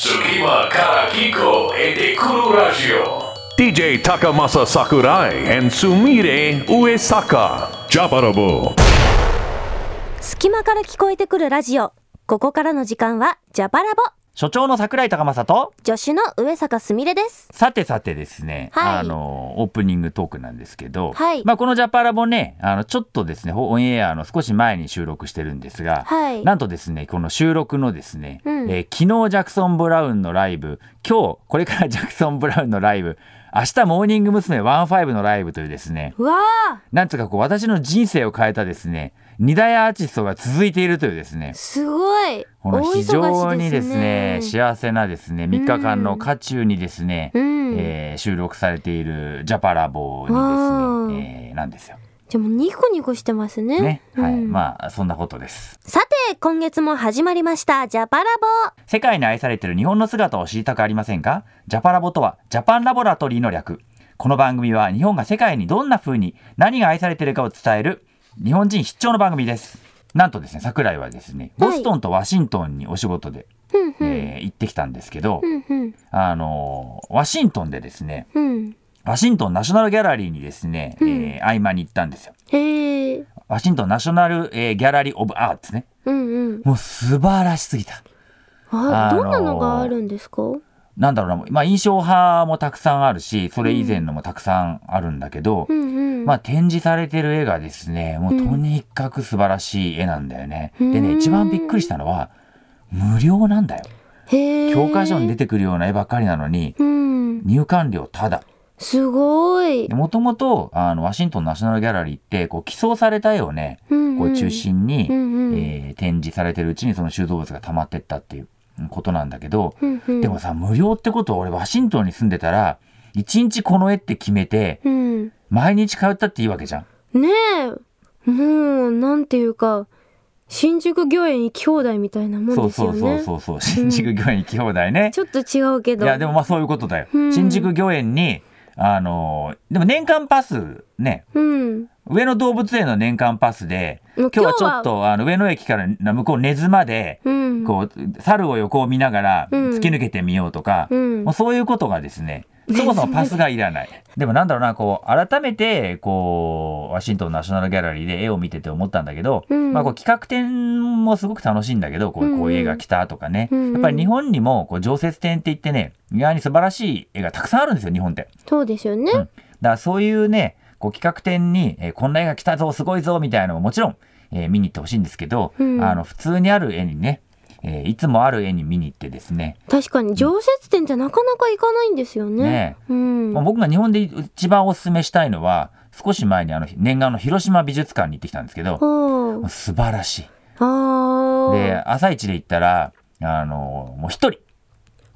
隙間からこえてくるラジオ。DJ 高政サクライスミレ上坂ジャパラボ隙間から聞こえてくるラジオ。ここからの時間はジャパラボ所長の桜井高政と助手の上坂すみれです。さてさてですね、はい。あのオープニングトークなんですけど、はい。まあ、このジャパラボねあのちょっとですねオンエアの少し前に収録してるんですが、はい。なんとですねこの収録のですね、うん。えー昨日ジャクソン・ブラウンのライブ今日これからジャクソン・ブラウンのライブ明日モーニング娘。15のライブというですねうわあなんつうかこう私の人生を変えたですね二大アーティストが続いているというですね。すごい。この非常にですね大忙しです幸せなですね3日間の渦中にですね、うん。えー収録されているジャパラボにわですね、えーなんですよ。でもニコニコしてますね。ね、はい、うん。まあそんなことです。さて今月も始まりましたジャパラボ。世界に愛されている日本の姿を知りたくありませんか？ジャパラボとはジャパンラボラトリーの略。この番組は日本が世界にどんな風に何が愛されているかを伝える日本人必聴の番組です。なんとですね、桜井はですね、ボストンとワシントンにお仕事で、ふんふんえー行ってきたんですけど、ふんふんあのワシントンでですね、うんワシントンナショナルギャラリーにですね、うんえー合間に行ったんですよ。ワシントンナショナル、えーギャラリー・オブ・アーツね。うんうんもう素晴らしすぎた。ああのーどんなのがあるんですか？なんだろうな、まあ、印象派もたくさんあるし、それ以前のもたくさんあるんだけど、うんうん。まあ、展示されてる絵がですね、もうとにかく素晴らしい絵なんだよね。でね、一番びっくりしたのは、無料なんだよ。教科書に出てくるような絵ばっかりなのに、うん。入館料ただ。すごい。もともと、あの、ワシントンナショナルギャラリーって、こう、寄贈された絵をね、こう中心に、うんうん。えー展示されてるうちにその収蔵物が溜まってったっていうことなんだけど、うんうん。でもさ、無料ってことは俺ワシントンに住んでたら、一日この絵って決めて、うん。毎日通ったっていいわけじゃん。ねえ。もうなんていうか新宿御苑行き放題みたいなもんそうですよね。そうそうそうそう、新宿御苑行き放題ね。ちょっと違うけど。いや、でもまあそういうことだよ。うん。新宿御苑に、あのーでも年間パスね、うん上野動物園の年間パスで、今日はちょっとあの上野駅から向こう根津まで、うん。こう、猿を横を見ながらうん。突き抜けてみようとか、うん。もうそういうことがですね、そもそもパスがいらない。でもなんだろうな、こう、改めて、こう、ワシントンナショナルギャラリーで絵を見てて思ったんだけど、うん。まあこう企画展もすごく楽しいんだけど、こうこういう絵が来たとかね、うん。やっぱり日本にもこう常設展って言ってね、意外に素晴らしい絵がたくさんあるんですよ、日本って。そうですよね、うんだからそういうね、こう企画展に、えーこんな絵が来たぞ、すごいぞ、みたいなのももちろん、えー見に行ってほしいんですけど、うん。あの、普通にある絵にね、えーいつもある絵に見に行ってですね、確かに常設店ってなかなか行かないんですよね。ねうん。まあ僕が日本で一番お勧めしたいのは、少し前にあの念願の広島美術館に行ってきたんですけど、素晴らしい。あで、ー朝一で行ったら、あの、もう一人、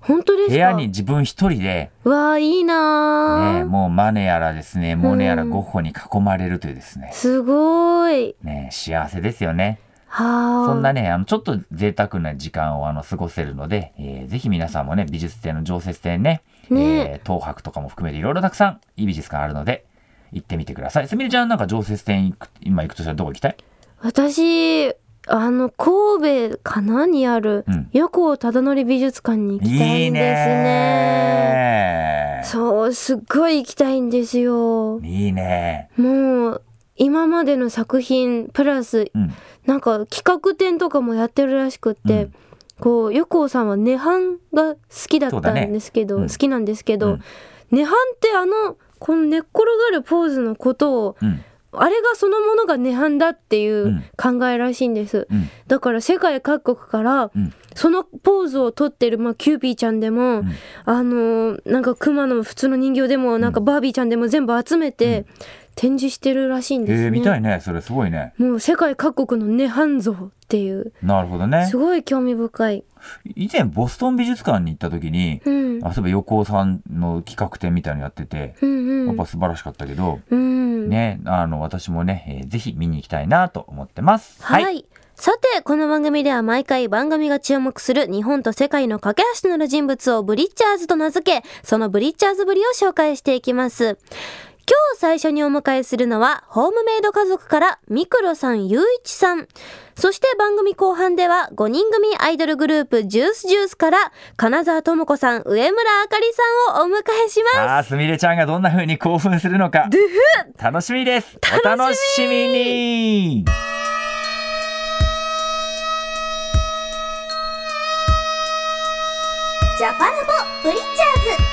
本当ですか？部屋に自分一人で、わあいいなね、ー、もうマネやらですね、モネやらうんゴッホに囲まれるというですね、すごい。ね、幸せですよね。はあそんなね、あの、ちょっと贅沢な時間をあの過ごせるので、えーぜひ皆さんもね、美術展の常設展ね、ね。えー東博とかも含めていろいろたくさんいい美術館あるので、行ってみてください。すみれちゃんなんか常設展行く今行くとしたらどこ行きたい？私あの神戸かなにあるうん。横尾忠則美術館に行きたいんですね。ねそうすっごい行きたいんですよ。いいねもう今までの作品プラスうん。なんか企画展とかもやってるらしくって、うん。こう横尾さんは涅槃が好きだったんですけど、うん。好きなんですけど、うん。涅槃ってあのこの寝っ転がるポーズのことをうん。あれがそのものが涅槃だっていううん。考えらしいんです、うん。だから世界各国からうん。そのポーズをとってる、まあ、キューピーちゃんでも、ん。あのーなんかクマの普通の人形でもなんかバービーちゃんでも全部集めて展示してるらしいんですね、えー、見たいね。それすごいね。もう世界各国の涅槃像っていう。なるほどね。す。ごい興味深い、以前ボストン美術館に行った時に、うん、あそういえば横尾さんの企画展みたいなのやってて、うんうん。やっぱ素晴らしかったけど、うんね、あの、私もね、えーぜひ見に行きたいなと思ってます。はい、さてこの番組では毎回番組が注目する日本と世界の架け橋となる人物をブリッチャーズと名付けそのブリッチャーズぶりを紹介していきます今日最初にお迎えするのは、ホームメイド家族からミクロさん、ゆういちさん。そして番組後半では、5人組アイドルグループ、ジュースジュースから、金沢智子さん、上村あかりさんをお迎えします。さあすみれちゃんがどんな風に興奮するのか。楽しみです。お楽しみに。ジャパラボブリッチャーズ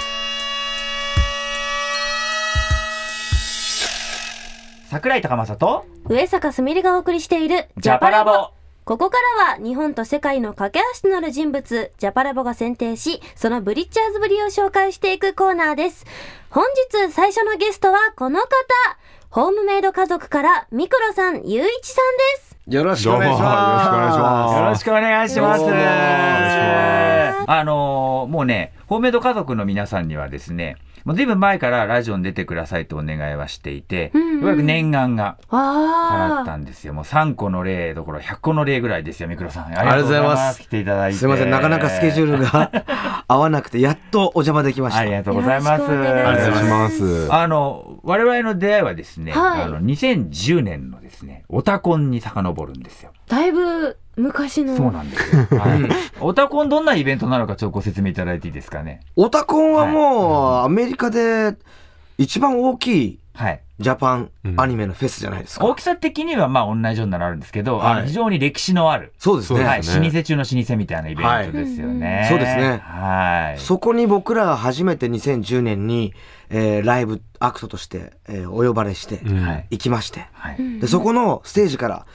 桜井高政と上坂すみれがお送りしているジャパラボここからは日本と世界の架け橋となる人物、ジャパラボが選定し、そのブリッチャーズぶりを紹介していくコーナーです。本日最初のゲストはこの方、ホームメイド家族からミクロさん、ゆういちさんです。よろしくお願いします。よろしくお願いします。よろしくお願いしますあのーもうね、ホームメイド家族の皆さんにはですね、もうずいぶん前からラジオに出てくださいとお願いはしていて、うんうんようやく念願が叶ったあんですよ。もう3個の例どころ100個の例ぐらいですよ、ミクロさん。ありがとうございます来ていただいて。すみません、なかなかスケジュールが合わなくて、やっとお邪魔できました。ありがとうございますありがとうございます。あの、我々の出会いはですね、はいあの、2010年のですね、オタコンに遡るんですよ。だいぶ昔の。そうなんですよ。はい、オタコンどんなイベントなのかちょっとご説明いただいていいですかね？オタコンはもう、アメリカで一番大きいはい。ジャパンアニメのフェスじゃないですか。大きさ的にはまあ同じようになるんですけど、はいあの非常に歴史のある、そうですね。はい、老舗中の老舗みたいなイベントですよね。そうですねはい。そこに僕らが初めて2010年に、えーライブアクトとして、えーお呼ばれしてうんはい。行きまして、はい。で、そこのステージから、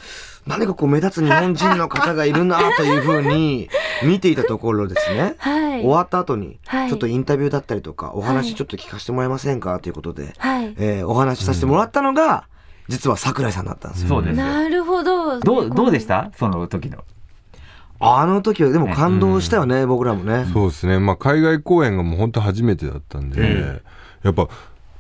何かこう目立つ日本人の方がいるなというふうに見ていたところですね。はい。終わった後に、はいちょっとインタビューだったりとか、おはい話ちょっと聞かせてもらえませんかということで、はい。えーお話しさせてもらったのが、実は桜井さんだったんですよ。そうですよ。なるほど。どう、どうでした？その時の。あの時はでも感動したよね、僕らもね。そうですね、まあ、海外公演がもう本当初めてだったんで、うんやっぱ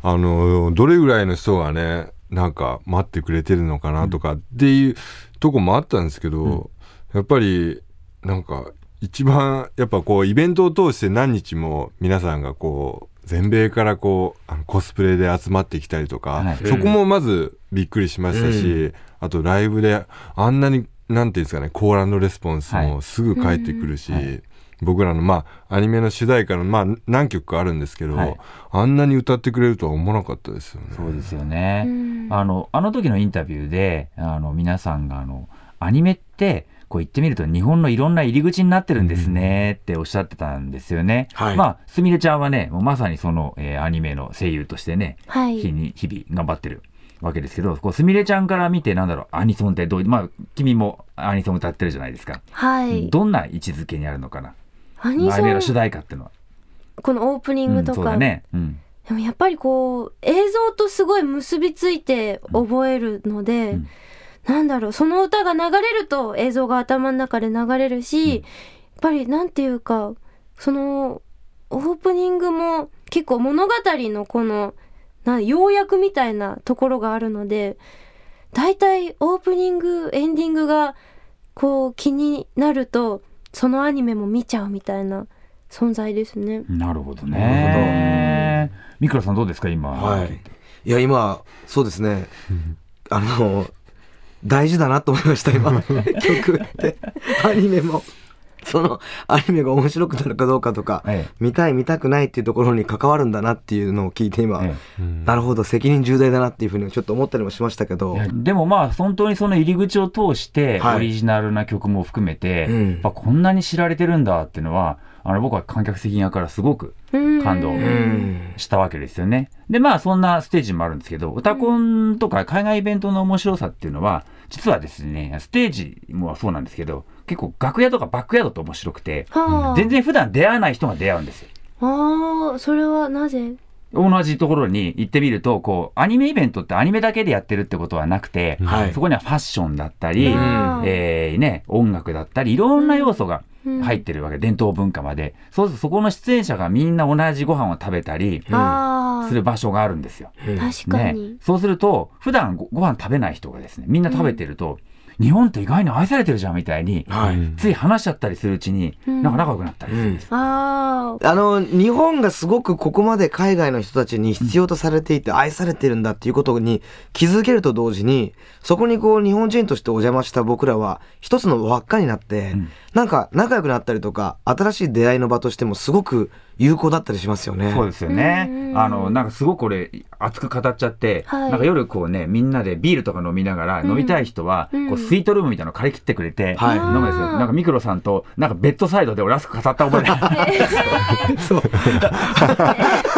あのどれぐらいの人がねなんか待ってくれてるのかなとかっていうとこもあったんですけど、やっぱりなんか一番やっぱこうイベントを通して何日も皆さんがこう全米からこうあのコスプレで集まってきたりとか、はい。そこもまずびっくりしましたし、あとライブであんなになんていうんですかねコーランドレスポンスもすぐ返ってくるし、僕らのまあアニメの主題歌のまあ何曲かあるんですけど、はいあんなに歌ってくれるとは思わなかったですよね。そうですよね。うんあの、あの時のインタビューで、あの、皆さんが、あの、アニメって、こう言ってみると日本のいろんな入り口になってるんですねっておっしゃってたんですよね。はいまあ、すみれちゃんはね、もうまさにその、えーアニメの声優としてね、はい。日に、日々頑張ってるわけですけど、こう、すみれちゃんから見て、なんだろう、アニソンってどういう、まあ、君もアニソン歌ってるじゃないですか。はい。どんな位置づけにあるのかな。アニソンの主題歌っていうのは。このオープニンうん、グとか、そうだね。うん。でもやっぱりこう映像とすごい結びついて覚えるので、うんなんだろうその歌が流れると映像が頭の中で流れるし、やっぱりなんていうかそのオープニングも結構物語のこのな要約みたいなところがあるのでだいたいオープニングエンディングがこう気になるとそのアニメも見ちゃうみたいな存在ですね。なるほどなね。ミクロさんどうですか、今？はい。いや、今、そうですね。あの、大事だなと思いました、今。曲って。アニメも。そのアニメが面白くなるかどうかとか、え見たい見たくないっていうところに関わるんだなっていうのを聞いて今、えなるほど責任重大だなっていうふうにちょっと思ったりもしましたけど。でもまあ本当にその入り口を通してはい。オリジナルな曲も含めて、うこんなに知られてるんだっていうのはあの僕は観客席側からすごく感動うん。したわけですよね。でまあそんなステージもあるんですけどオタコンとか海外イベントの面白さっていうのは実はですねステージもそうなんですけど結構楽屋とかバックヤードと面白くてはあ、全然普段出会わない人が出会うんですよ。ああそれはなぜ？同じところに行ってみると、こう、アニメイベントってアニメだけでやってるってことはなくて、はい。そこにはファッションだったり、うん。えーね、音楽だったり、いろんな要素がうん。入ってるわけ、伝統文化まで。そうするとそこの出演者がみんな同じご飯を食べたりする場所があるんですよ。ねに、、そうすると、普段ごご飯食べない人がですね、みんな食べてると、日本って意外に愛されてるじゃんみたいに、はい。つい話しちゃったりするうちに、うん。なんか仲良くなったりするんです。あああの日本がすごくここまで海外の人たちに必要とされていて愛されてるんだっていうことに気づけると同時にそこにこう日本人としてお邪魔した僕らは一つの輪っかになって、んなんか仲良くなったりとか新しい出会いの場としてもすごく有効だったりしますよね。そうですよねう。んあの、なんかすごく俺、熱く語っちゃって、はいなんか夜こうね、みんなでビールとか飲みながら、うん飲みたい人は、うんこうスイートルームみたいなの借り切ってくれて、はい飲むんですよ。なんかミクロさんと、なんかベッドサイドで俺熱く語った覚えが そう。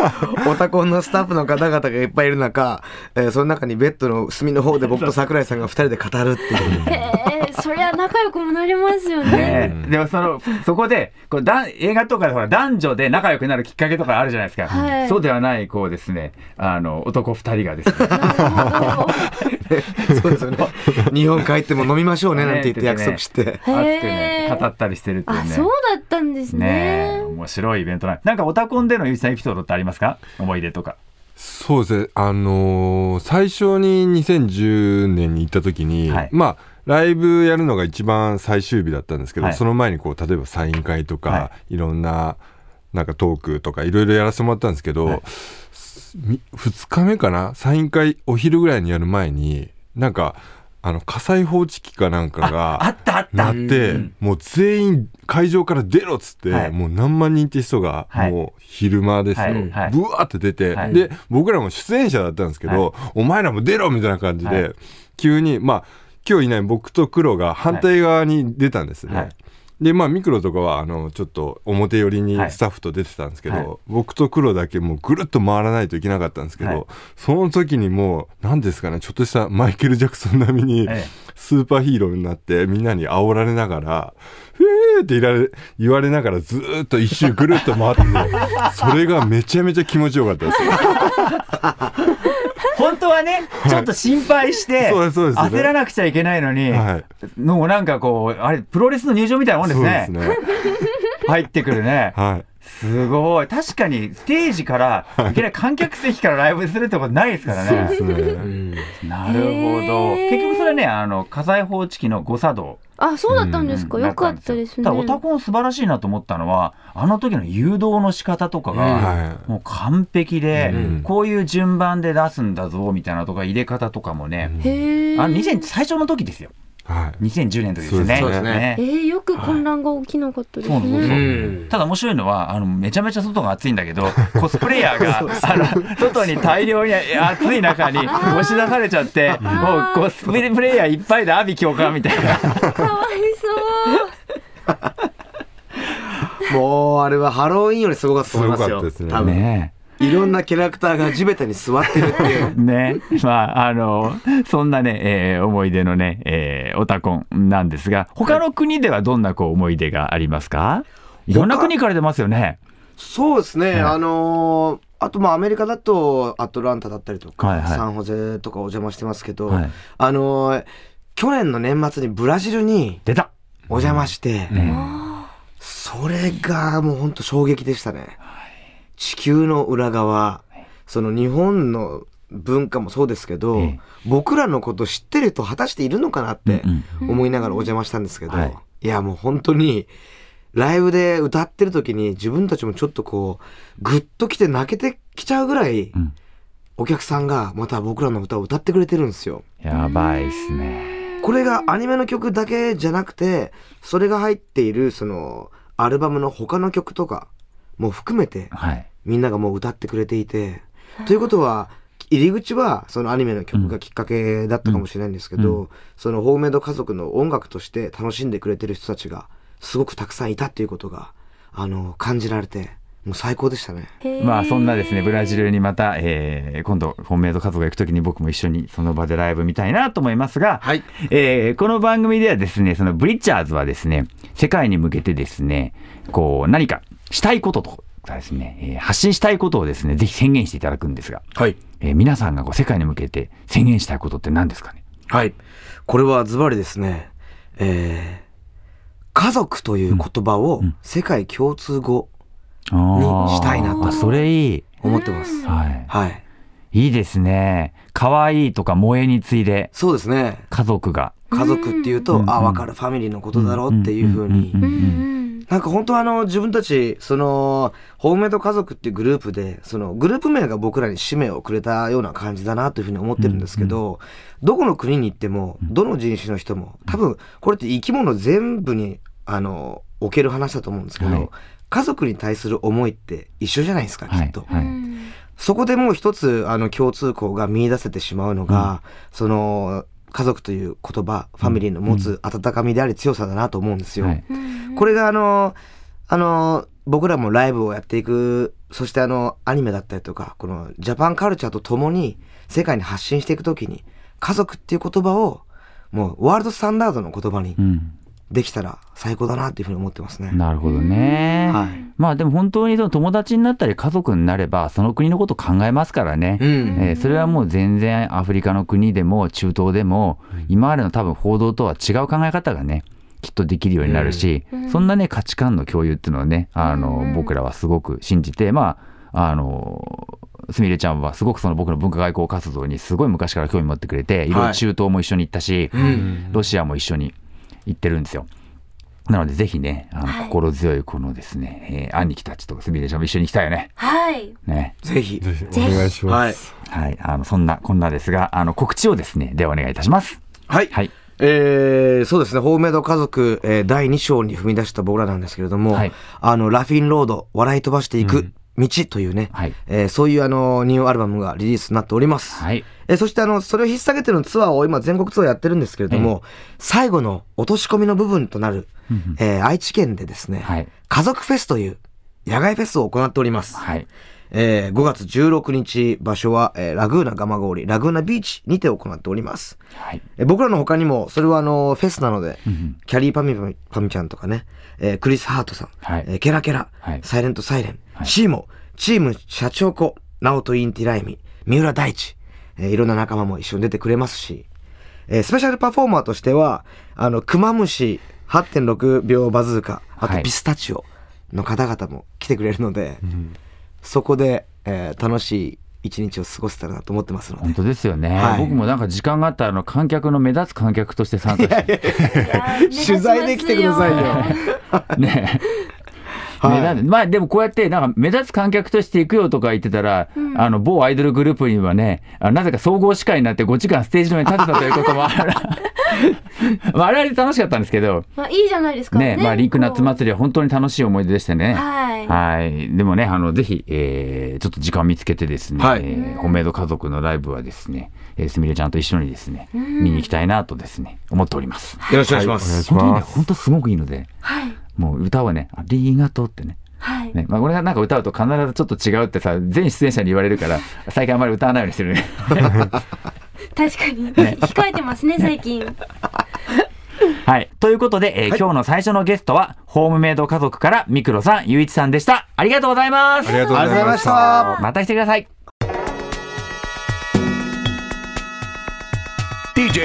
オタコンのスタッフの方々がいっぱいいる中、えーその中にベッドの隅の方で僕と桜井さんが二人で語るっていう。へえそりゃ仲良くもなれますよね。ね、でもそのそこでこうだ映画とかでほら男女で仲良くなるきっかけとかあるじゃないですか、はい。そうではないこうですねあの男二人がですね。そうですよね。日本帰っても飲みましょうねなんて言って約束して。熱くね語ったりしてるっていうね。あそうだったんですね。ねえ面白いイベントななんかオタコンでのゆうきさんエピソードってありますか？思い出とか。そうですね。あのー最初に2010年に行った時に、はい。まあライブやるのが一番最終日だったんですけど、はい。その前にこう例えばサイン会とか、、はい。ろんななんかトークとかいろいろやらせてもらったんですけど、はい。み2日目かな？サイン会お昼ぐらいにやる前になんかあの火災報知器かなんかあがったあった。なって、うんもう全員会場から出ろっつって、はい。もう何万人って人がはい。もう昼間ですよ、はいはい。ブワーって出て、はい。で僕らも出演者だったんですけど、お前らも出ろみたいな感じで、はい。急にまあ今日いない僕と黒が反対側に出たんですね。はいでまあミクロとかはあのちょっと表寄りにはい。スタッフと出てたんですけど、はい。僕と黒だけもうぐるっと回らないといけなかったんですけど、はい。その時にもう何ですかねちょっとしたマイケル・ジャクソン並みにええスーパーヒーローになってみんなに煽られながら「ふーって言われ言われながらずーっと一周ぐるっと回ってそれがめちゃめちゃ気持ちよかったです。本当はねちょっと心配してそうですそうです焦らなくちゃいけないのに、はいのもなんかこうあれプロレスの入場みたいなもんですねすね。入ってくるねはい。すごい。確かにステージから いきなり観客席からライブするってことないですからね。そう。なるほど。結局それねあの火災報知器の誤作動あそうだったんですか、うん。よかったですね。ただオタコン素晴らしいなと思ったのはあの時の誘導の仕方とかが、はもう完璧で、うん。こういう順番で出すんだぞみたいなとか入れ方とかもね、へえあの2000最初の時ですよ。い。はい。2010年の時ですよね。そうですね。えー、よく混乱が起きなかったですそうそうそうね。うん。ただ面白いのはあのめちゃめちゃ外が暑いんだけど コスプレイヤーがあの外に大量に暑い中に押し出されちゃってもうコスプレイヤーいっぱいで阿鼻教官みたいな。かわいそう。もうあれはハロウィンよりすごかったと思いますよ。すごかったですね。多分。ねいろんなキャラクターが地べたに座ってるっていう。ね。まああのそんなね、えー思い出のね、えーオタコンなんですが他の国ではどんなこう思い出がありますか？いろんな国から出ますよね。そうですね、はい。あのーあとまあアメリカだとアトランタだったりとか、はいはい。サンホゼとかお邪魔してますけど、はい。あのー去年の年末にブラジルに出た、お邪魔して、ね。それがもうほんと衝撃でしたね。地球の裏側、その日本の文化もそうですけど、ええ。僕らのこと知ってる人果たしているのかなってうん思いながらお邪魔したんですけど、はい。い、やもう本当にライブで歌ってる時に自分たちもちょっとこうグッときて泣けてきちゃうぐらい、うん。お客さんがまた僕らの歌を歌ってくれてるんですよ。やばいっすね。これがアニメの曲だけじゃなくてそれが入っているそのアルバムの他の曲とかも含めてはい。みんながもう歌ってくれていてということは入り口はそのアニメの曲がきっかけだったかもしれないんですけど、うそのホームメイド家族の音楽として楽しんでくれてる人たちがすごくたくさんいたっていうことがあの感じられてもう最高でしたね。まあそんなですねブラジルにまた、えー今度本命と家族が行くときに僕も一緒にその場でライブ見たいなと思いますが、はいえーこの番組ではですねそのブリッチャーズはですね世界に向けてですねこう何かしたいこととかですね、えー発信したいことをですねぜひ宣言していただくんですが、はい。えー皆さんがこう世界に向けて宣言したいことって何ですかね？はい。これはズバリですね、えー家族という言葉を世界共通語にしたいなとそれいい、思ってます。はい、はい。いいですね。可愛いとか萌えに次いでそうですね。家族が。家族っていうと、うんあ分かる。ファミリーのことだろうっていうふうに、んんんうんうんなんか本当あの自分たちそのホームメイド家族っていうグループでそのグループ名が僕らに使命をくれたような感じだなというふうに思ってるんですけど、どこの国に行ってもどの人種の人も多分これって生き物全部にあの置ける話だと思うんですけど、はい。家族に対する思いって一緒じゃないですかきっと。はい。そこでもう一つあの共通項が見出せてしまうのが、その家族という言葉ファミリーの持つ温かみであり強さだなと思うんですよ。はい。これがあのあの僕らもライブをやっていくそしてあのアニメだったりとかこのジャパンカルチャーとともに世界に発信していくときに家族っていう言葉をもうワールドスタンダードの言葉にうんできたら最高だなっていうふうに思ってますね。なるほどね、はい。まあでも本当にその友達になったり家族になればその国のこと考えますからね、うん。えーそれはもう全然アフリカの国でも中東でも今までの多分報道とは違う考え方がねきっとできるようになるし、そんなね価値観の共有っていうのをねあの、僕らはすごく信じてまああのすみれちゃんはすごくその僕の文化外交活動にすごい昔から興味持ってくれていろいろ中東も一緒に行ったし、ロシアも一緒に行ってるんですよ。なのでぜひねあの心強いこのですね、えー兄貴たちとすみれちゃんも一緒に行きたいよね。はいねぜひ。ぜひお願いします。はい。はい、あのそんなこんなですがあの告知をですねではお願いいたします。はい。はいえーそうですね、ホームメイド家族、えー第2章に踏み出した僕らなんですけれども、はいあの、ラフィンロード、笑い飛ばしていく道というね、はい。えーそういうあの、ニューアルバムがリリースになっております。はい。えーそしてあの、それを引っ提げてのツアーを今全国ツアーやってるんですけれども、最後の落とし込みの部分となる、えー愛知県でですね、はい。家族フェスという野外フェスを行っております。はい。えー5月16日場所は、えーラグーナ蒲郡ラグーナビーチにて行っております。はい。えー僕らの他にも、それはあの、フェスなので、キャリーパミパミパミちゃんとかね、えークリス・ハートさん、はい。えーケラケラ、はい。サイレント・サイレン、はい。シーモ、チーム社長子、ナオト・インティライミ、三浦大知、えーいろんな仲間も一緒に出てくれますし、えースペシャルパフォーマーとしては、あの、クマムシ8.6秒バズーカ、あはい。とピスタチオの方々も来てくれるので、そこで、えー楽しい一日を過ごせたらなと思ってますので。本。当ですよね、はい。僕もなんか時間があったらあの観客の目立つ観客として参加して。取材で来てくださいよ。ねはい。目立つ。まあでもこうやってなんか目立つ観客として行くよとか言ってたら、あの某アイドルグループにはねあなぜか総合司会になって5時間ステージの上に立てたということもある まああれはあれで楽しかったんですけど。まあいいじゃないですかねまあリンク夏祭りは本当に楽しい思い出でしたね。はい。はい。でもね、あの、ぜひ、えーちょっと時間を見つけてですね、はい。えーホメイド家族のライブはですね、えーすみれちゃんと一緒にですね、見に行きたいなとですね、思っております。よろしくお願いします。お願い。し本当にね、ます。本当すごくいいので、はいもう歌はね、ありがとうってね。はいね、まあ、俺がなんか歌うと必ずちょっと違うってさ、全出演者に言われるから、最近あんまり歌わないようにしてるね。確かに控えてますね最近 はい。ということで、えー今日の最初のゲストは、ホームメイド家族からミクロさん、ゆういちさんでした。ありがとうございます。ありがとうございました。また来てください。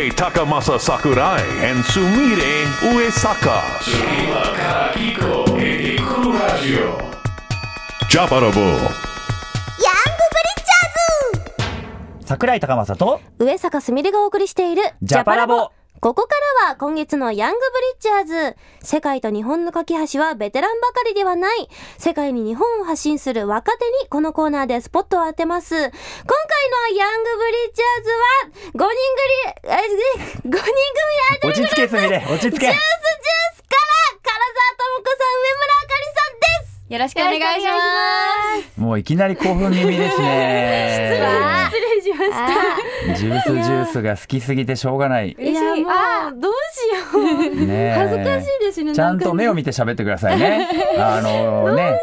DJ Takamasa Sakurai and Sumire Uesaka. Tsukima Karakiko et Kuru Radio. Jabarabo. 桜井高政と、上坂すみれがお送りしているジャパラボここからは今月のヤングブリッジャーズ。世界と日本の架け橋はベテランばかりではない。世界に日本を発信する若手にこのコーナーでスポットを当てます。今回のヤングブリッジャーズは5人組え5人組アイドル落ち着けすみれ、落ち着け。ジュースジュースから唐沢智子さん上村あかりさんですよろしくお願いします。もういきなり興奮気味ですね。失礼しましたジュースジュースが好きすぎてしょうがない。いやもうどうしようね恥ずかしいですねちゃんと目を見て喋ってくださいね。あのね、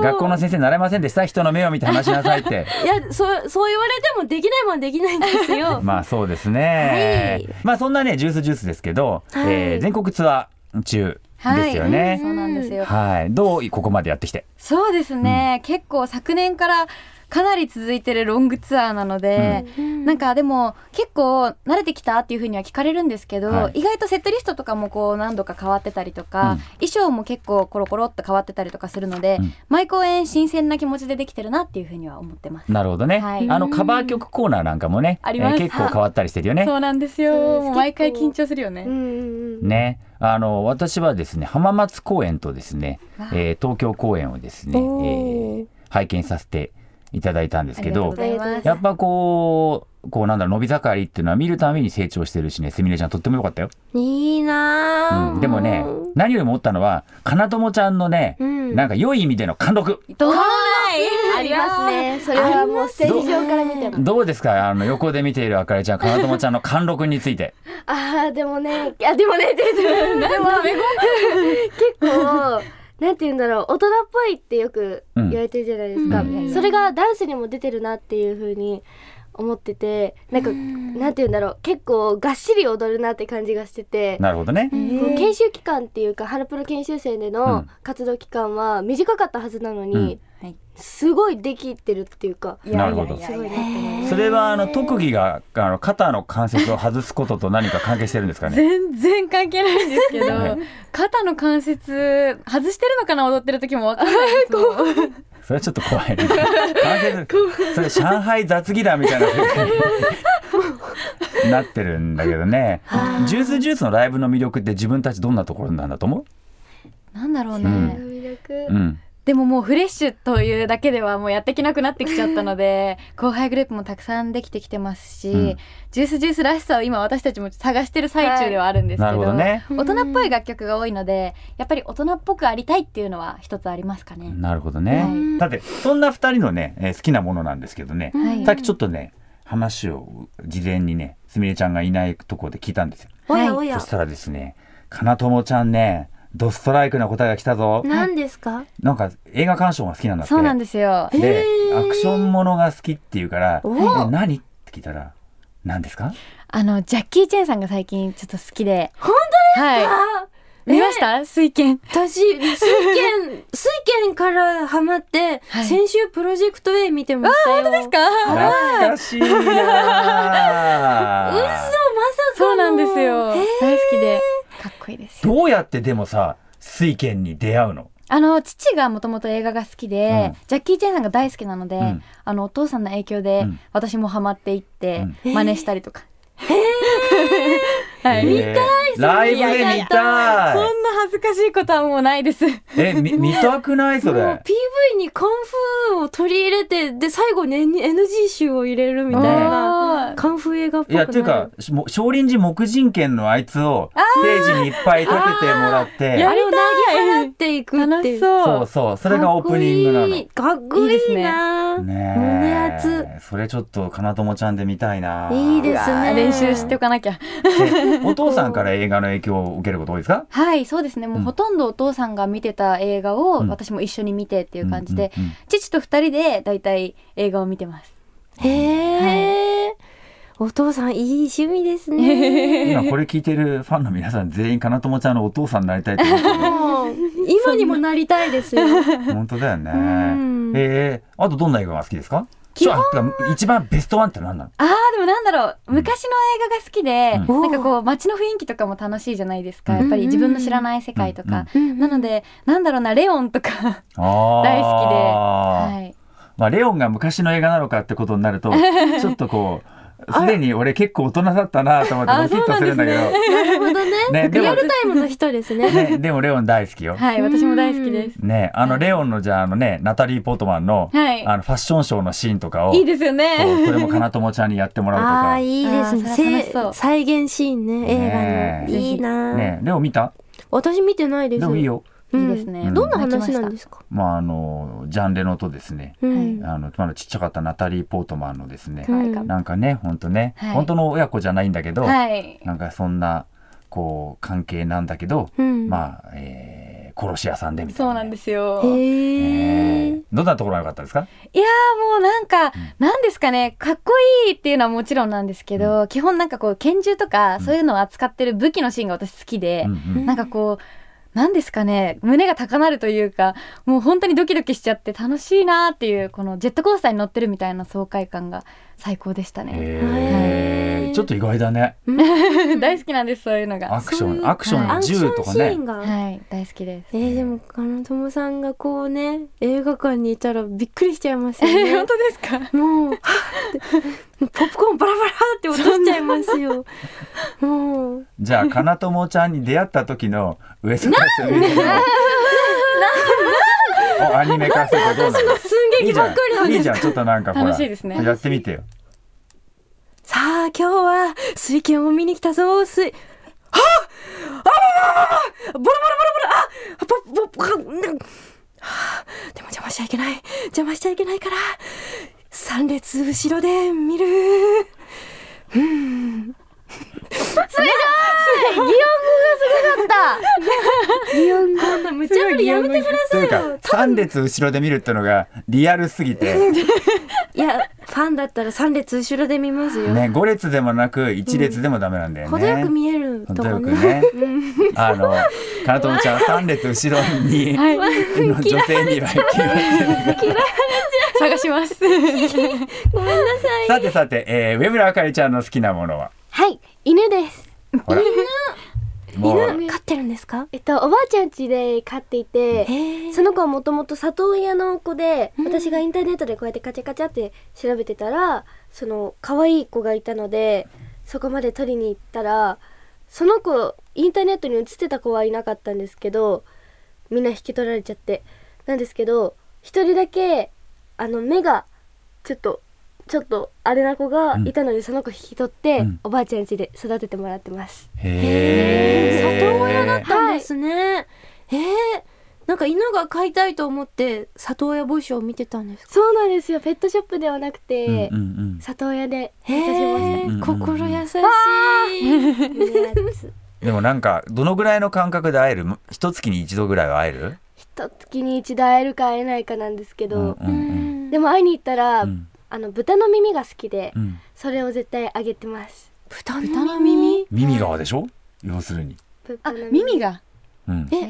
学校の先生習いませんでした？人の目を見て話しなさいって。いやそうそう言われてもできないもんできないんですよ まあそうですね。はいまあそんなね、ジュースジュースですけど、はいえー全国ツアー中はいですよね。そうなんですよ。はい。どうここまでやってきて。そうですね、結構昨年からかなり続いてるロングツアーなので、なんかでも結構慣れてきたっていうふうには聞かれるんですけど、はい。意外とセットリストとかもこう何度か変わってたりとか、うん。衣装も結構コロコロっと変わってたりとかするので、うん。毎公演新鮮な気持ちでできてるなっていうふうには思ってます。なるほどね、はい。あのカバー曲コーナーなんかもね、あります。結構変わったりしてるよね。そうなんですよ。毎回緊張するよね。うんうんうんね、あの私はですね浜松公演とですね、えー東京公演をですね、えー拝見させていただいたんですけどやっぱこうこうなんだろう伸び盛りっていうのは見るたびに成長してるしねすみれちゃんとってもよかったよ、いいなあ、うん、でもね何よりも思ったのはかなともちゃんのね、うん。なんか良い意味での貫禄。どうありますね。それはもうステージ上から見ても。どうですか？あの横で見ているあかりちゃんかなともちゃんの貫禄について。ああ、でもね、いや、でもね、でも、でも結構、なんて言うんだろう、大人っぽいってよく言われてるじゃないですか。うん。それがダンスにも出てるなっていう風に思ってて、なんか、なんて言うんだろう、結構がっしり踊るなって感じがしてて。なるほどね、こう研修期間っていうかハロプロ研修生でうん。の活動期間は短かったはずなのに、はいすごいできてるっていうかなるほど。それはあの特技があの肩の関節を外すことと何か関係してるんですかね？全然関係ないんですけど、はい。肩の関節外してるのかな？踊ってる時もわかんないで それはちょっと怖いね。関節 それ上海雑技団みたいなになってるんだけどね。ジュースジュースのライブの魅力って自分たちどんなところなんだと思なんだろうね、うん。魅力？う、うん、でももうフレッシュというだけではもうやってきなくなってきちゃったので 後輩グループもたくさんできてきてますし、うん。ジュースジュースらしさを今私たちも探してる最中ではあるんですけなど,、るほどね。大人っぽい楽曲が多いのでやっぱり大人っぽくありたいっていうのは一つありますかね。なるほどね、はい。だってそんな二人のね、えー好きなものなんですけどね、はい。さっきちょっとね話を事前にねすみれちゃんがいないところで聞いたんですよ。おやおや。そしたらですねかなともちゃんねドストライクな答えが来たぞ何ですか？なんか映画鑑賞が好きなんだってそうなんですよ。でアクションものが好きっていうから「おえ何?」って聞いたら「何ですか?あのジャッキー・チェンさんが最近ちょっと好きで。本当ですか？はい。見ました？水拳。私水拳 水拳からハマって、はい先週プロジェクト A 見てましたよ本当ですか？懐かしいな 嘘まさかのそうなんですよ。大好きでかっこいいですよ。どうやってでもさ水拳に出会うの？あの父がもともと映画が好きで、うん。ジャッキー・チェンさんが大好きなので、うん。あのお父さんの影響でうん。私もハマっていって、うん。真似したりとか。はい。えーライブで見たい。そんな恥ずかしいことはもうないです。えみ 見たくないそれ？PV にカンフーを取り入れてで最後に NG 集を入れるみたいなカンフー映画っぽくない？いやっていうかしも少林寺木人剣のあいつをステージにいっぱい立ててもらって。あれを投げ払っていくってそう。そうそれがオープニングなの。かっこいいな。ね胸熱。えそれちょっとかなともちゃんで見たいな。いいですね。練習しておかなきゃ。でお父さんから映画の影響を受けること多いですか？はい、そうですね。もううん。ほとんどお父さんが見てた映画をうん。私も一緒に見てっていう感じで、うんうんうん父と二人でだいたい映画を見てます。へえ、お父さんいい趣味ですね。今これ聞いてるファンの皆さん全員かなともちゃんのお父さんになりたいって思ってる。もう今にもなりたいですよ。本当だよね。ん。えー、あとどんな映画が好きですか？一番ベストワンって何なの？あーでもなんだろう。昔の映画が好きで、うん。なんかこう街の雰囲気とかも楽しいじゃないですか、うん。やっぱり自分の知らない世界とか、うん。なのでなんだろうなレオンとか。大好きで、はい、まあレオンが昔の映画なのかってことになると ちょっとこうすでに俺結構大人だったなと思ってあドキッとするんだけど。なるほどね。リアルタイムの人ですね。ねでもレオン大好きよ。はい、私も大好きです。ねあのレオンのじゃああのねナタリー・ポートマンのはい。あのファッションショーのシーンとかをいいですよね。これもかなともちゃんにやってもらうとあか。あいいですね。再現シーンね映ね画の。いいな、ねレオン見た？私見てないです。でもいいよ。うんいいですね、どんな話なんですか、まああのジャンレノとですね。うんあのまだちっちゃかったナタリー・ポートマンのですね。うんなんかね本当ね、はい。本当の親子じゃないんだけど、はい。なんかそんなこう関係なんだけど、うん。まあ、えー殺し屋さんでみたいな、そうなんですよ。へええ。ーどんなところが良かったですか？いやーもうなんか、なんですかね。かっこいいっていうのはもちろんなんですけど、基本なんかこう拳銃とかそういうのを扱ってる武器のシーンが私好きで、うんうん。なんかこう何ですかね胸が高鳴るというかもう本当にドキドキしちゃって楽しいなっていうこのジェットコースターに乗ってるみたいな爽快感が最高でしたね。へー。ちょっと意外だね。大好きなんですそういうのが。アクションアクシはい。ョン銃とかねはい大好きです。えー、でも金友さんがこうね映画館にいたらびっくりしちゃいますよね。本当ですか？もう ポップコーンバラバラって落としちゃいますよ。もう。じゃあかなともちゃんに出会った時の上坂すみれのおアニメ化するとどうなのばっかりなんですいいじゃん。ちょっとなんかほら楽しいですね。やってみてよ。さあ今日は水拳を見に来たぞ水。はああボロボロボロボロあポポポかなんはあでも邪魔しちゃいけない邪魔しちゃいけないから三列後ろで見るうん擬音語こんな無茶ぶりやめてくださいよ3列後ろで見るってのがリアルすぎて。いやファンだったら三列後ろで見ますよ、ね5列でもなく1列でもダメなんだよね。程よく見えると程こね。よくね。あのかなともちゃん3列後ろに、の女性には探します。ごめんなさい。さてさて、えー、上村あかりちゃんの好きなものは？はい犬です。ほら。もう飼ってるんですか？えっとおばあちゃん家で飼っていてへその子はもともと里親の子で、私がインターネットでこうやってカチャカチャって調べてたらその可愛い子がいたのでそこまで取りに行ったらその子インターネットに写ってた子はいなかったんですけどみんな引き取られちゃって。なんですけど一人だけあの目がちょっとちょっとあれな子がいたので、その子引き取って、うん。おばあちゃん家で育ててもらってます。へー。里親だったんですね、えー、なんか犬が飼いたいと思って里親募集を見てたんですか？そうなんですよ。ペットショップではなくて、うんうんうん。里親で心優しい。やつでもなんかどのぐらいの間隔で会える？一月に一度ぐらいは会える？一月に一度会えるか会えないかなんですけど、うんうん。うん。でも会いに行ったら、うんあの豚の耳が好きで、うん。それを絶対あげてます。豚の耳？耳？側でしょ？要するに、あ耳が？うん、ええ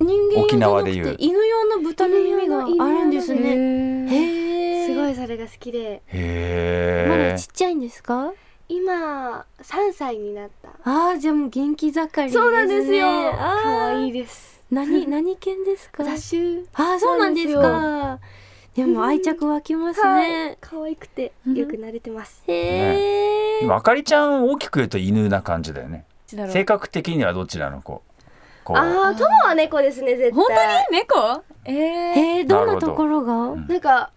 人間用沖じゃなく縄で言う。て犬用の豚の耳があるんですね。ーへえすごいそれが好きで。まへえだちっちゃいんですか？今3歳になった。あーじゃあもう元気盛りですね。そうなんですよ。あ可愛いいです。何何犬ですか？雑種。あーそうなんですかでも愛着湧きますはい。ね可愛くてよく慣れてます、へえでもあかりちゃん大きく言うと犬な感じだよね。性格的にはどちらの子？ああ友は猫ですね絶対。本当に猫？えー、えー、どんななるほど。ところが？ん。なんか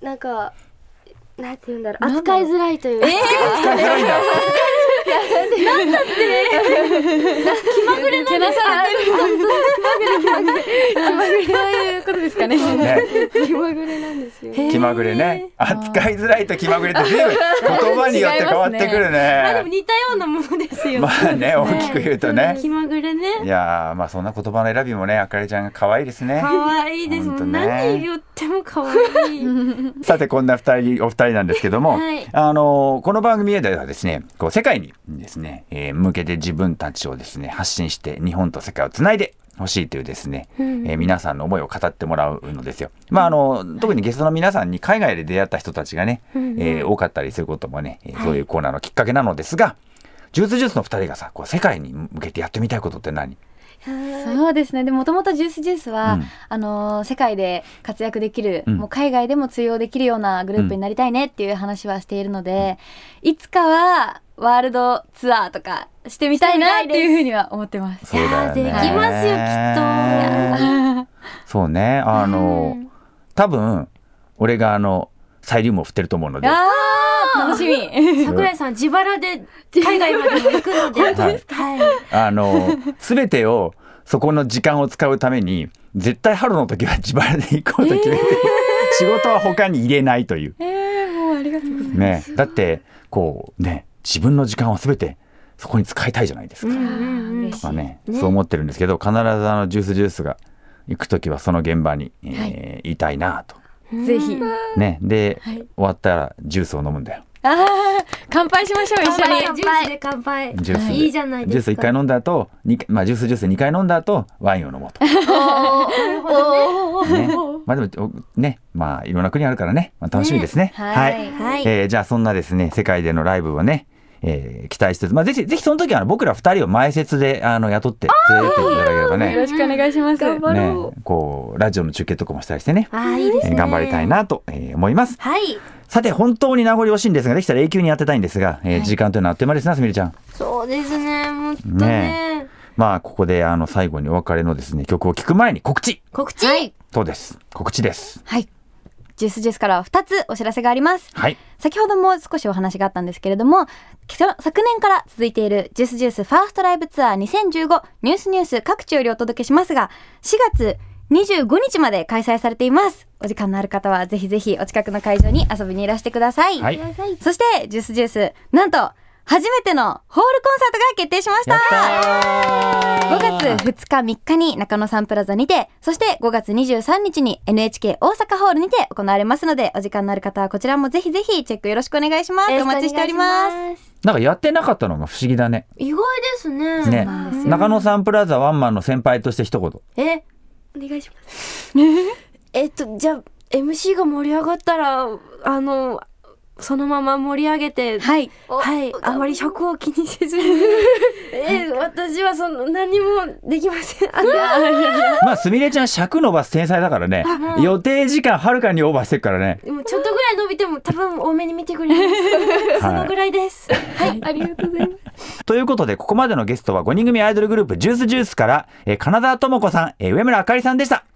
なんかなんて言うんだろう。扱いづらいというか、使いづらいんだ気まぐれけなされて。る。気まぐれ。そういうことですかね。ね気まぐれなんですよ。気まぐれね。扱いづらいと気まぐれって全部 言葉によって変わってくるね。あでも似たようなものですよ。まあね大きく言うとね。気まぐれいねやーまあそんな言葉の選びもねあかりちゃんが可愛いですね。可愛いです。もん何言っても可愛い。さてこんな二人お二人なんですけども、はい。あのこの番組ではですねこう世界にですね、えー向けて自分たちをですね発信して日本と世界をつないでほしいというですね、うん。えー皆さんの思いを語ってもらうのですよ。まああの特にゲストの皆さんに海外で出会った人たちがね、うんえー多かったりすることもね、えーそういうコーナーのきっかけなのですが、ジュースジュースの二人がさこう世界に向けてやってみたいことって何？そうですね。でもともとジュースジュースは、うん。あのー世界で活躍できる、うん。もう海外でも通用できるようなグループになりたいねっていう話はしているので、いつかはワールドツアーとかしてみたいなっていうふうには思ってます。いやーできますよきっと。そうね。あの、多分俺があのサイリウムを振ってると思うので。楽しみ。桜井さん自腹で海外までも行くので。本当ですはい。あの全てをそこの時間を使うために絶対春の時は自腹で行こうと決めて、仕事は他に入れないという。えー、もうありがとうございます。ね。だってこうね自分の時間を全てそこに使いたいじゃないですか、まあねねそう思ってるんですけど必ずあのジュースジュースが行く時はその現場に、えーはいいたいなと。ぜひ。ね、で、はい終わったらジュースを飲むんだよ。あー乾杯しましょう一緒に。ジュースで乾杯。ジュースで。いいじゃないジューですかス一回飲んだ後にまあジュースジュース2回飲んだ後ワインを飲もうと。ね、まあでもおね。まあいろんな国あるからね、まあ、楽しみですね。はい。はい。えーじゃあそんなですね世界でのライブをね、えー期待してまあぜひぜひその時はあの僕ら二人を前説であの雇って連れてっていただければよね。ろしくお願いします。頑張ねろう。こうラジオの中継とかもしたりしてね、あーいいですね。えー頑張りたいなと、えー思います。はい。さて本当に名残惜しいんですができたら永久にやってたいんですが、えー時間というのはあっという間ですなすみれちゃん。そうですねもっとね。ね。まあここであの最後にお別れのですね曲を聴く前に告知。告知？はい。そうです。告知です。はいジュースジュースから2つお知らせがあります。はい。先ほども少しお話があったんですけれどもき昨年から続いているジュースジュースファーストライブツアー2015ニュースニュース各地よりお届けしますが4月25日まで開催されています。お時間のある方はぜひぜひお近くの会場に遊びにいらしてください、はい。そしてジュースジュースなんと初めてのホールコンサートが決定しました。5月2日3日に中野サンプラザにてそして5月23日に NHK 大阪ホールにて行われますのでお時間のある方はこちらもぜひぜひチェックよろしくお願いします。お待ちしております。なんかやってなかったのが不思議だね。意外ですねね。中野サンプラザワンマンの先輩として一言。え？お願いします。えっとじゃあ MC が盛り上がったらあのそのまま盛り上げてはい。はい。あまり尺を気にせずに。え私はその何もできません。あまあすみれちゃん尺伸ばす天才だからね。予定時間はるかにオーバーしてるからね。でもちょっとぐらい伸びても多分多めに見てくれます。そのぐらいです。はい。ありがとうございます。ということでここまでのゲストは5人組アイドルグループジュースジュースから、えー金沢智子さん、えー上村あかりさんでした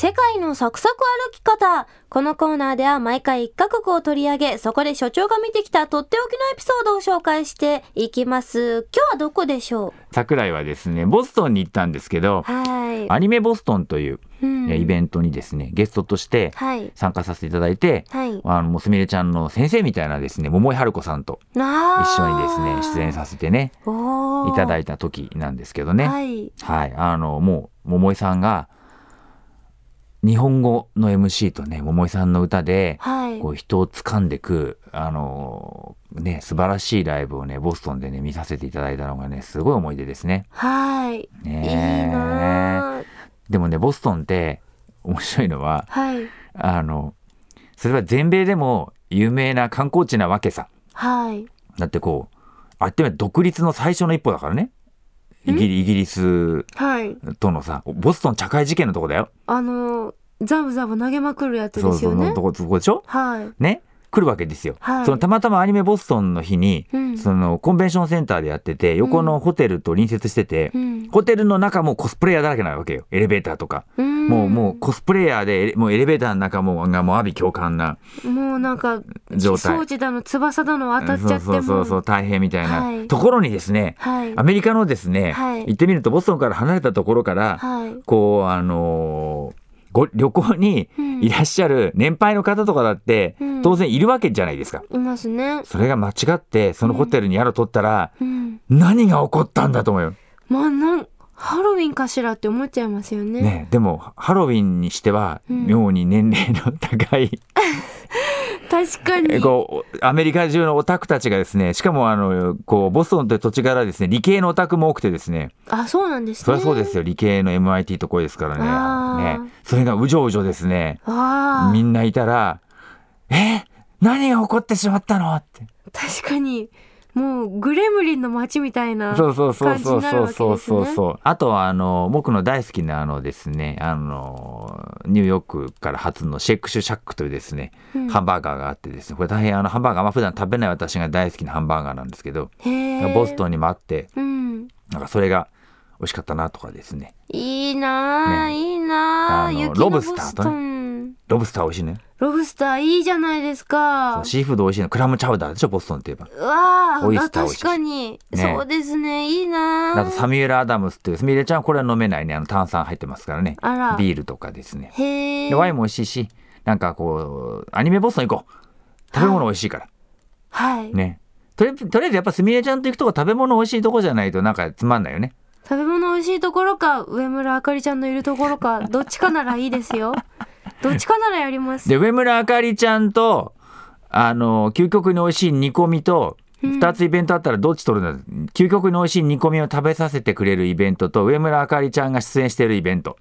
世界のサクサク歩き方。このコーナーでは毎回一カ国を取り上げそこで所長が見てきたとっておきのエピソードを紹介していきます。今日はどこでしょ桜井はですねボストンに行ったんですけどうはい。アニメボストンという、うん。えーイベントにですねゲストとしてはい。参加させていただいて、はい。あのもうすみれちゃんの先生みたいなですね桃井春子さんとあ一緒にですね出演させてねいただいいた時なんですけどね。はい。はい、あのもう桃井さんが日本語の MC とね桃井さんの歌ではいこう人を掴んでくあのね素晴らしいライブをねボストンでね見させていただいたのがねすごい思い出ですね。はいいいねでもねボストンって面白いのははいあのそれは全米でも有名な観光地なわけさ。はいだってこうあってみれば独立の最初の一歩だからね。イギリイギリスはい。とのさボストン茶会事件のとこだよ。あのザブザブ投げまくるやつそうそうですよねのとこそこでしょ？はい。ね？来るわけですよ、はい。そのたまたまアニメボストンの日に、うん。そのコンベンションセンターでやってて横のホテルと隣接してて、うん。ホテルの中もコスプレイヤーだらけなわけよ。エレベーターとか、うん。もうもうコスプレイヤーでエレもうエレベーターの中もがもう阿鼻共感なもうなんか状態。装置だの翼だの当たっちゃってそうそうそうそうも大変みたいな、はい。ところにですね、はい。アメリカのですね、はい。行ってみるとボストンから離れたところから、はい。こうあのーご旅行にいらっしゃる年配の方とかだって、うん。当然いるわけじゃないですか。いますね。それが間違ってそのホテルに宿取ったら、うん。何が起こったんだと思うよ。まあなんハロウィンかしらって思っちゃいますよね。ね、でもハロウィンにしてはうん。妙に年齢の高い、確かに。こうアメリカ中のオタクたちがですねしかもあのこうボストンという土地柄ですね理系のオタクも多くてですね。あそうなんですね。そりゃそうですよ。理系の MIT とこですからあねー。ね。それがうじょうじょですね。あみんないたら「え？何が起こってしまったの?」って。あ確かにもうグレムリンの街みたいなそうそうそう感じそうになるわけそうそうですね。あとはあの僕の大好きなあのですねあのニューヨークから初のシェイクシュシャックというですね、うん。ハンバーガーがあってですねこれ大変あのハンバーガー、まあ、普段食べない私が大好きなハンバーガーなんですけどボストンにもあってうん。なんかそれが美味しかったなとかですね。いいなあ、ね。いいなロブスターとねロブスター美味しいね。ロブスターいいじゃないですそかうシーフード美味しいのクラムチャウダーでしょボストンって言えば。うわあオイスター美味しい確かに、ね。そうですねいいなああとサミュエル・アダムスっていうすみれちゃんこれは飲めないね。あの炭酸入ってますからね。あら。ビールとかですね。へえでワインも美味しいしなんかこうアニメボストン行こう。食べ物美味しいから。はい、ね。とりとりあえずやっぱすみれちゃんと行くとこ食べ物美味しいとこじゃないとなんかつまんないよね。食べ物美味しいところか上村あかりちゃんのいるところかどっちかならいいですよどっちかならやります。で上村あかりちゃんとあの究極に美味しい煮込みとうん。2つイベントあったらどっち取るんだ、究極に美味しい煮込みを食べさせてくれるイベントと上村あかりちゃんが出演しているイベント。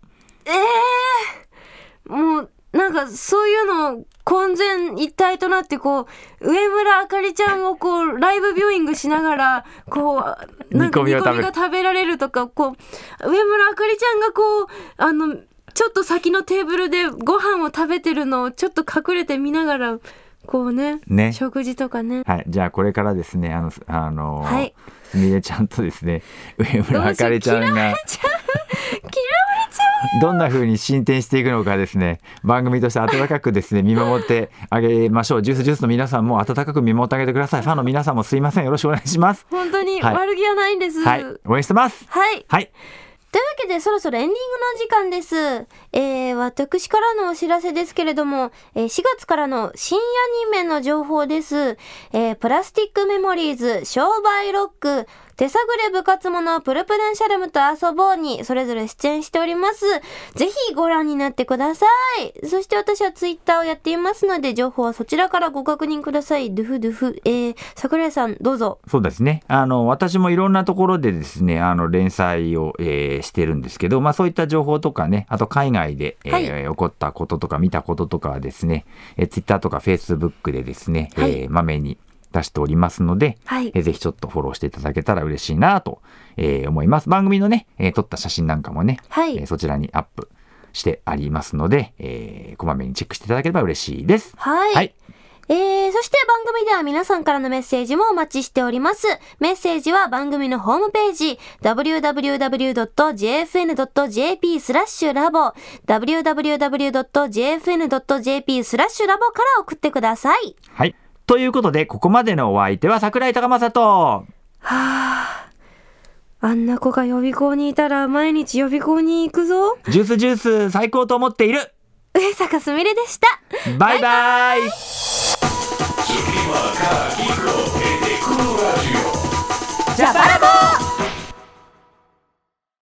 ええもうなんかそういうの混然一体となってこう上村あかりちゃんをこうライブビューイングしながらこうなんか煮込みが食べられるとかこう上村あかりちゃんがこうあのちょっと先のテーブルでご飯を食べてるのをちょっと隠れて見ながらこうねね。食事とかね。はい。じゃあこれからですねあのあのはい。すみれちゃんとですね 上村あかりちゃんがどんな風に進展していくのかですね。番組として温かくですね見守ってあげましょう。ジュースジュースの皆さんも温かく見守ってあげてください。ファンの皆さんもすいません。よろしくお願いします。本当にはい。悪気はないんです。はい。応援してます。はい。はいというわけでそろそろエンディングの時間です。えー、私からのお知らせですけれども、えー4月からの新アニメの情報です。えー、プラスティックメモリーズ、商売ロック、手探れ部活者、プルプルンシャルムと遊ぼうに、それぞれ出演しております。ぜひご覧になってください。そして私はツイッターをやっていますので、情報はそちらからご確認ください。ドゥフドゥフ。えー、桜井さん、どうぞ。そうですね。あの、私もいろんなところでですね、あの、連載を、えーしてるんですけど、まあそういった情報とかね、あと海外で、えー起こったこととか見たこととかはですね、えー、Twitter とか Facebook でですね、はいえーまめに出しておりますので、はいえーぜひちょっとフォローしていただけたら嬉しいなと、えー思います。番組のね、えー撮った写真なんかもね、はいえーそちらにアップしてありますので、えーこまめにチェックしていただければ嬉しいです。はい。はい。えー、そして番組では皆さんからのメッセージもお待ちしております。メッセージは番組のホームページ、www.jfn.jp スラッシュラボ、www.jfn.jp スラッシュラボから送ってください。はい。ということで、ここまでのお相手は桜井高正と、あんな子が予備校にいたら毎日予備校に行くぞ。ジュースジュース最高と思っている上坂すみれでした。バイバイ Kiko e te kuru radio. ジャパラボ